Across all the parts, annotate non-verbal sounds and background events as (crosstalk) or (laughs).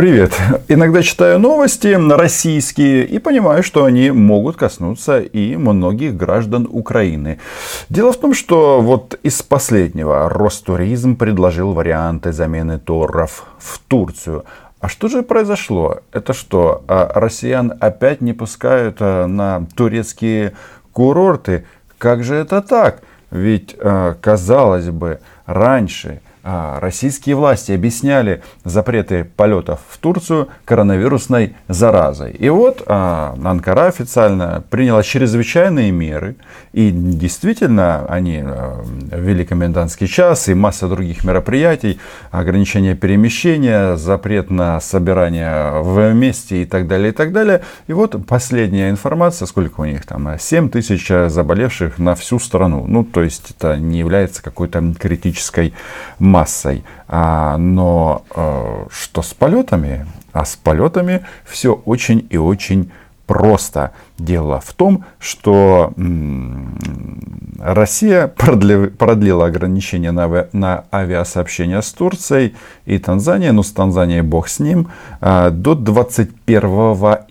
Привет. Иногда читаю новости российские и понимаю, что они могут коснуться и многих граждан Украины. Дело в том, что вот из последнего Ростуризм предложил варианты замены торров в Турцию. А что же произошло? Это что, а россиян опять не пускают а, на турецкие курорты? Как же это так? Ведь, а, казалось бы, раньше российские власти объясняли запреты полетов в Турцию коронавирусной заразой. И вот а, Анкара официально приняла чрезвычайные меры. И действительно, они а, ввели комендантский час и масса других мероприятий, ограничение перемещения, запрет на собирание вместе и так далее, и так далее. И вот последняя информация, сколько у них там, 7 тысяч заболевших на всю страну. Ну, то есть это не является какой-то критической массой. А, но а, что с полетами? А с полетами все очень и очень просто. Дело в том, что Россия продлила ограничения на, на авиасообщения с Турцией и Танзанией, ну с Танзанией бог с ним, а, до 21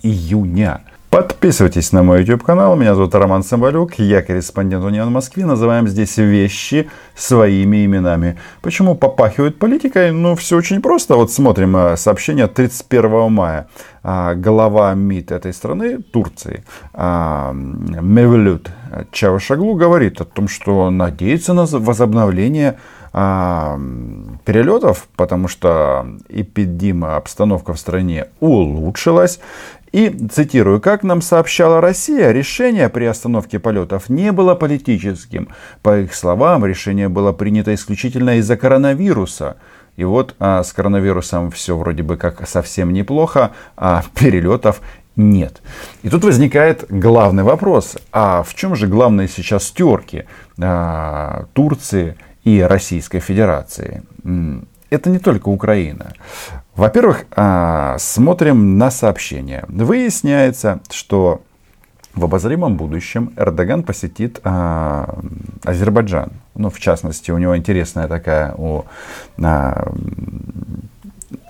июня. Подписывайтесь на мой YouTube канал. Меня зовут Роман Самбалюк. Я корреспондент Унион Москвы. Называем здесь вещи своими именами. Почему попахивает политикой? Ну, все очень просто. Вот смотрим э, сообщение 31 мая. А, глава МИД этой страны, Турции, а, Мевлют Чавашаглу, говорит о том, что надеется на возобновление а, перелетов, потому что эпидемия обстановка в стране улучшилась. И, цитирую, как нам сообщала Россия, решение при остановке полетов не было политическим. По их словам, решение было принято исключительно из-за коронавируса. И вот а, с коронавирусом все вроде бы как совсем неплохо, а перелетов нет. И тут возникает главный вопрос. А в чем же главные сейчас терки а, Турции и Российской Федерации? Это не только Украина. Во-первых, а, смотрим на сообщения. Выясняется, что в обозримом будущем Эрдоган посетит а, Азербайджан. Ну, в частности, у него интересная такая у а,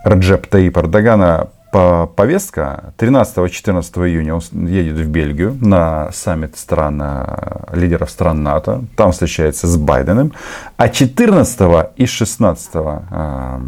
Раджеп Таип Эрдогана повестка 13-14 июня он едет в Бельгию на саммит стран, э, лидеров стран НАТО. Там встречается с Байденом. А 14 и 16 э,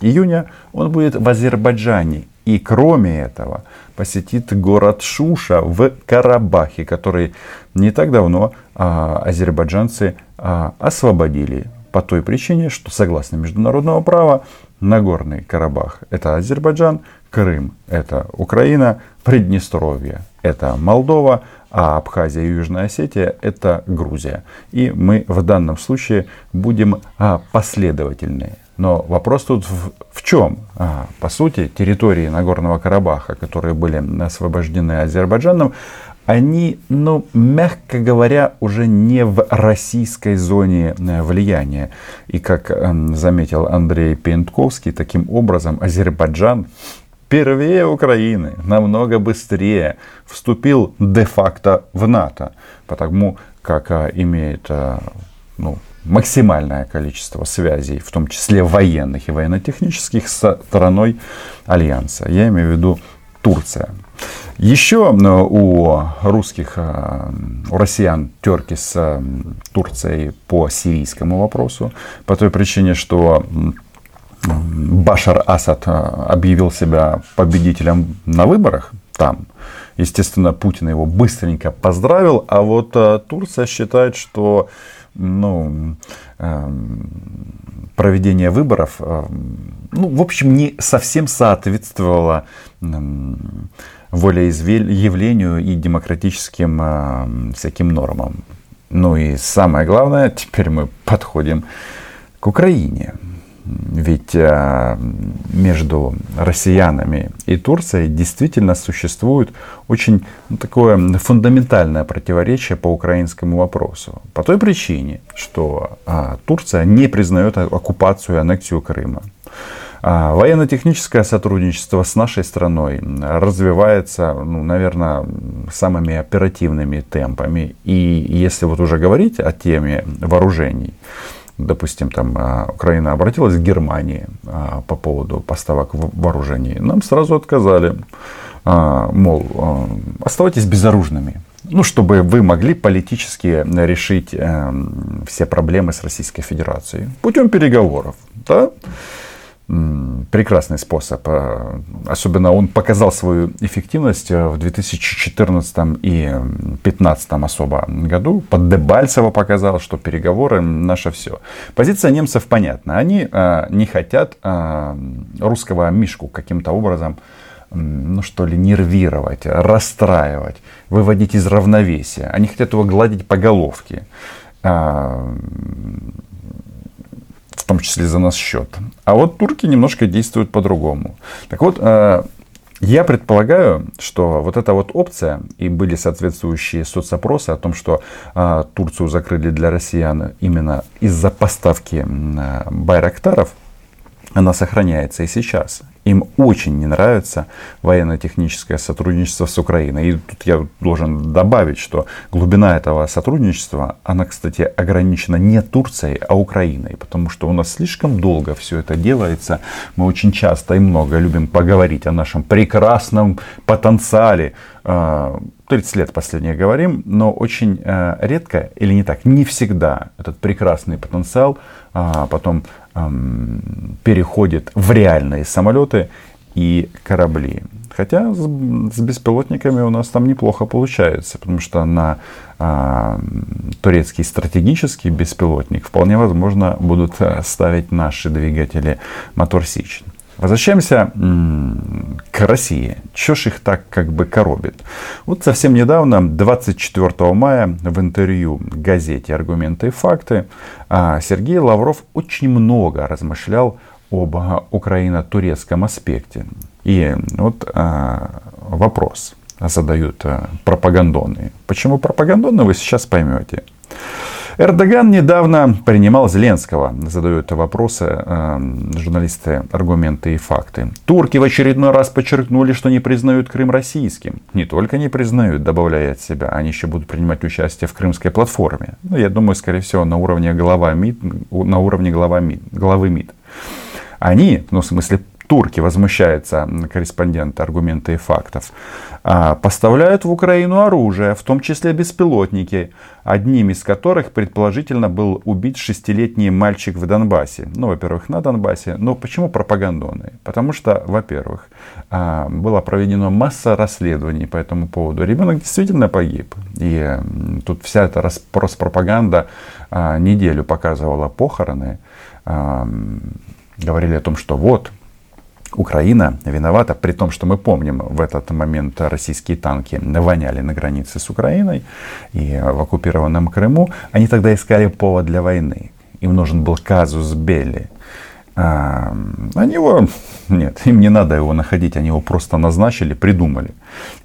июня он будет в Азербайджане. И кроме этого посетит город Шуша в Карабахе, который не так давно а, азербайджанцы а, освободили по той причине, что согласно международного права Нагорный Карабах – это Азербайджан, Крым – это Украина, Приднестровье – это Молдова, а Абхазия и Южная Осетия – это Грузия. И мы в данном случае будем а, последовательны. Но вопрос тут в, в чем? А, по сути, территории Нагорного Карабаха, которые были освобождены Азербайджаном, они, ну, мягко говоря, уже не в российской зоне э, влияния. И как эм, заметил Андрей Пентковский, таким образом Азербайджан первее Украины, намного быстрее вступил де-факто в НАТО, потому как э, имеет э, ну, максимальное количество связей, в том числе военных и военно-технических, с стороной Альянса. Я имею в виду Турция. Еще э, у русских, э, у россиян терки с э, Турцией по сирийскому вопросу, по той причине, что Башар Асад объявил себя победителем на выборах там. Естественно, Путин его быстренько поздравил, а вот Турция считает, что ну, проведение выборов, ну, в общем, не совсем соответствовало волеизъявлению и демократическим э, всяким нормам. Ну и самое главное, теперь мы подходим к Украине. Ведь э, между россиянами и Турцией действительно существует очень ну, такое фундаментальное противоречие по украинскому вопросу. По той причине, что э, Турция не признает оккупацию и аннексию Крыма. А, военно-техническое сотрудничество с нашей страной развивается, ну, наверное, самыми оперативными темпами. И если вот уже говорить о теме вооружений, допустим, там Украина обратилась к Германии по поводу поставок вооружений, нам сразу отказали. Мол, оставайтесь безоружными. Ну, чтобы вы могли политически решить все проблемы с Российской Федерацией путем переговоров. Да? Прекрасный способ. А, особенно он показал свою эффективность э, в 2014 и 2015 особо году. Под Дебальцево показал, что переговоры наше все. Позиция немцев понятна. Они а, не хотят а, русского мишку каким-то образом ну что ли, нервировать, расстраивать, выводить из равновесия. Они хотят его гладить по головке в том числе за наш счет. А вот турки немножко действуют по-другому. Так вот, э, я предполагаю, что вот эта вот опция, и были соответствующие соцопросы о том, что э, Турцию закрыли для россиян именно из-за поставки э, байрактаров, она сохраняется и сейчас. Им очень не нравится военно-техническое сотрудничество с Украиной. И тут я должен добавить, что глубина этого сотрудничества, она, кстати, ограничена не Турцией, а Украиной. Потому что у нас слишком долго все это делается. Мы очень часто и много любим поговорить о нашем прекрасном потенциале. 30 а, лет последнее говорим, но очень а, редко или не так, не всегда этот прекрасный потенциал а, потом переходит в реальные самолеты и корабли. Хотя с, беспилотниками у нас там неплохо получается, потому что на а, турецкий стратегический беспилотник вполне возможно будут э, ставить наши двигатели мотор Сич. Возвращаемся к России. Что ж их так как бы коробит? Вот совсем недавно, 24 мая, в интервью газете «Аргументы и факты» а, Сергей Лавров очень много размышлял об украино-турецком аспекте. И вот а, вопрос задают а, пропагандоны. Почему пропагандоны, вы сейчас поймете. Эрдоган недавно принимал Зеленского. Задают вопросы э, журналисты, аргументы и факты. Турки в очередной раз подчеркнули, что не признают Крым российским. Не только не признают, добавляя от себя, они еще будут принимать участие в крымской платформе. Ну, я думаю, скорее всего, на уровне глава МИД, на уровне глава МИД, главы МИД. Они, ну, в смысле, турки, возмущается корреспондент аргументы и фактов, а, поставляют в Украину оружие, в том числе беспилотники, одним из которых предположительно был убит шестилетний мальчик в Донбассе. Ну, во-первых, на Донбассе. Но почему пропагандоны? Потому что, во-первых, а, была проведена масса расследований по этому поводу. Ребенок действительно погиб. И тут вся эта Роспропаганда а, неделю показывала похороны. Говорили о том, что вот, Украина виновата, при том, что мы помним, в этот момент российские танки воняли на границе с Украиной и в оккупированном Крыму. Они тогда искали повод для войны. Им нужен был казус Белли. А, они его, (laughs) нет, им не надо его находить, они его просто назначили, придумали.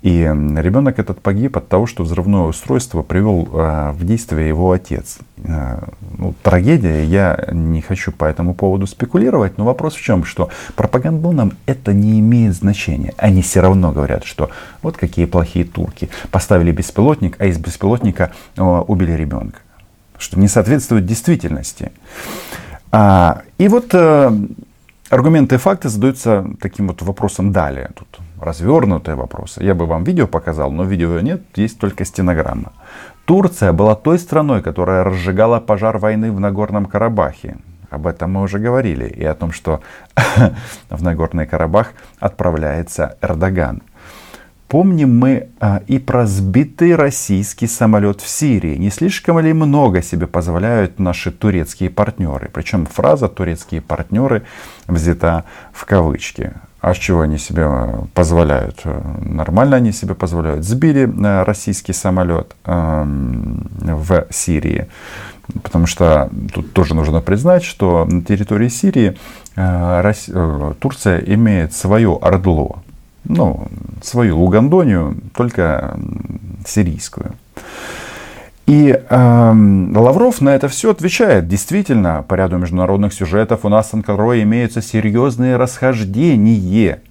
И ребенок этот погиб от того, что взрывное устройство привел а, в действие его отец. А, ну, трагедия, я не хочу по этому поводу спекулировать, но вопрос в чем, что пропагандонам это не имеет значения. Они все равно говорят, что вот какие плохие турки. Поставили беспилотник, а из беспилотника убили ребенка. Что не соответствует действительности. А, и вот э, аргументы и факты задаются таким вот вопросом далее. Тут развернутые вопросы. Я бы вам видео показал, но видео нет, есть только стенограмма. Турция была той страной, которая разжигала пожар войны в Нагорном Карабахе. Об этом мы уже говорили. И о том, что (laughs) в Нагорный Карабах отправляется Эрдоган. Помним мы а, и про сбитый российский самолет в Сирии. Не слишком ли много себе позволяют наши турецкие партнеры? Причем фраза «турецкие партнеры» взята в кавычки. А с чего они себе а, позволяют? Нормально они себе позволяют. Сбили а, российский самолет э, в Сирии. Потому что тут тоже нужно признать, что на территории Сирии э, Россия, э, Турция имеет свое ордло ну, свою Лугандонию, только сирийскую. И э, Лавров на это все отвечает. Действительно, по ряду международных сюжетов у нас с Анкарой имеются серьезные расхождения.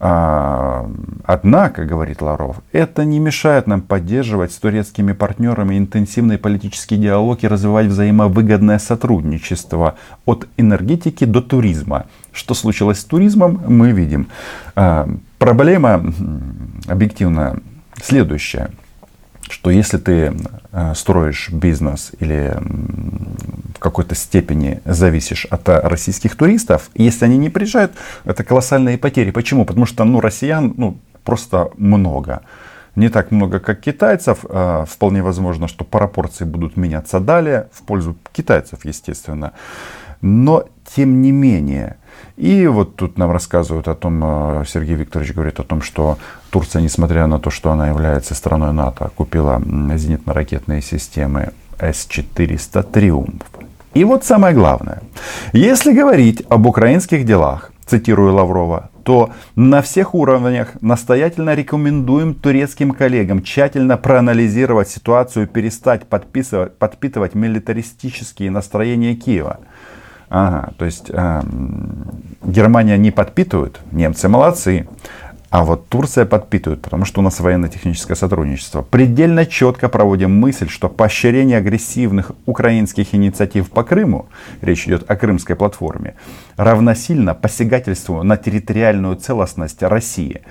Э, однако, говорит Лавров, это не мешает нам поддерживать с турецкими партнерами интенсивный политический диалог и развивать взаимовыгодное сотрудничество от энергетики до туризма. Что случилось с туризмом, мы видим. А, проблема объективно следующая что если ты э, строишь бизнес или в какой-то степени зависишь от э, российских туристов, если они не приезжают, это колоссальные потери. Почему? Потому что ну, россиян ну, просто много. Не так много, как китайцев. Э, вполне возможно, что пропорции будут меняться далее в пользу китайцев, естественно. Но тем не менее, и вот тут нам рассказывают о том, э, Сергей Викторович говорит о том, что Турция, несмотря на то, что она является страной НАТО, купила зенитно-ракетные системы С-400 «Триумф». И вот самое главное. Если говорить об украинских делах, цитирую Лаврова, то на всех уровнях настоятельно рекомендуем турецким коллегам тщательно проанализировать ситуацию и перестать подписывать, подпитывать милитаристические настроения Киева – Ага, то есть э, Германия не подпитывает, немцы молодцы, а вот Турция подпитывает, потому что у нас военно-техническое сотрудничество. Предельно четко проводим мысль, что поощрение агрессивных украинских инициатив по Крыму, речь идет о крымской платформе, равносильно посягательству на территориальную целостность России.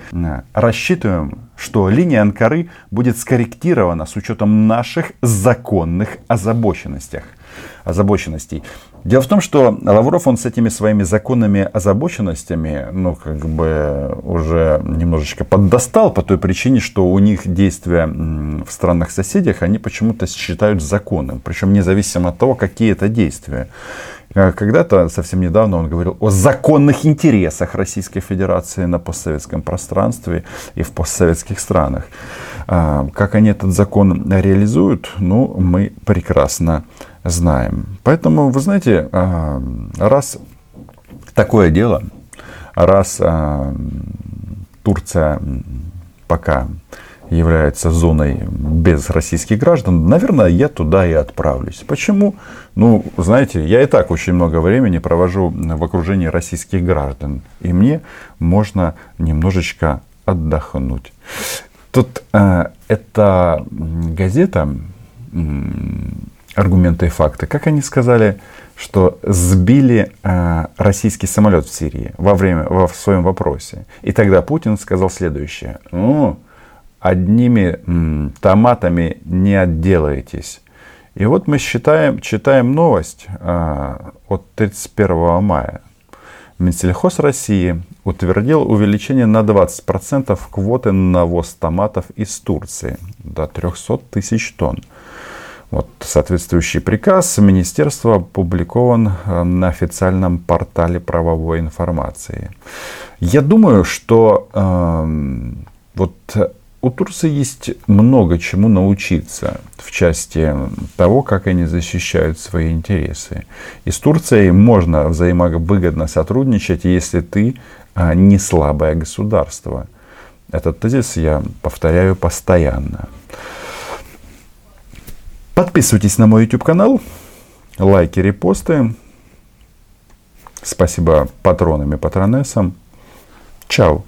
Рассчитываем, что линия Анкары будет скорректирована с учетом наших законных озабоченностях озабоченностей. Дело в том, что Лавров, он с этими своими законными озабоченностями, ну, как бы уже немножечко поддостал по той причине, что у них действия в странах-соседях, они почему-то считают законным. Причем независимо от того, какие это действия. Э, когда-то, совсем недавно, он говорил о законных интересах Российской Федерации на постсоветском пространстве и в постсоветских странах. А, как они этот закон реализуют, ну, мы прекрасно знаем. Поэтому, вы знаете, а, раз такое дело, раз а, Турция пока является зоной без российских граждан, наверное, я туда и отправлюсь. Почему? Ну, знаете, я и так очень много времени провожу в окружении российских граждан, и мне можно немножечко отдохнуть. Тут э, эта газета аргументы и факты. Как они сказали, что сбили э, российский самолет в Сирии во время во в своем вопросе. И тогда Путин сказал следующее: ну, одними м, томатами не отделаетесь. И вот мы считаем, читаем новость э, от 31 мая. Минсельхоз России утвердил увеличение на 20% квоты на навоз томатов из Турции до 300 тысяч тонн. Вот соответствующий приказ министерства опубликован э, на официальном портале правовой информации. Я думаю, что э, вот у Турции есть много чему научиться в части того, как они защищают свои интересы. И с Турцией можно взаимовыгодно сотрудничать, если ты не слабое государство. Этот тезис я повторяю постоянно. Подписывайтесь на мой YouTube канал, лайки, репосты. Спасибо патронам и патронессам. Чао.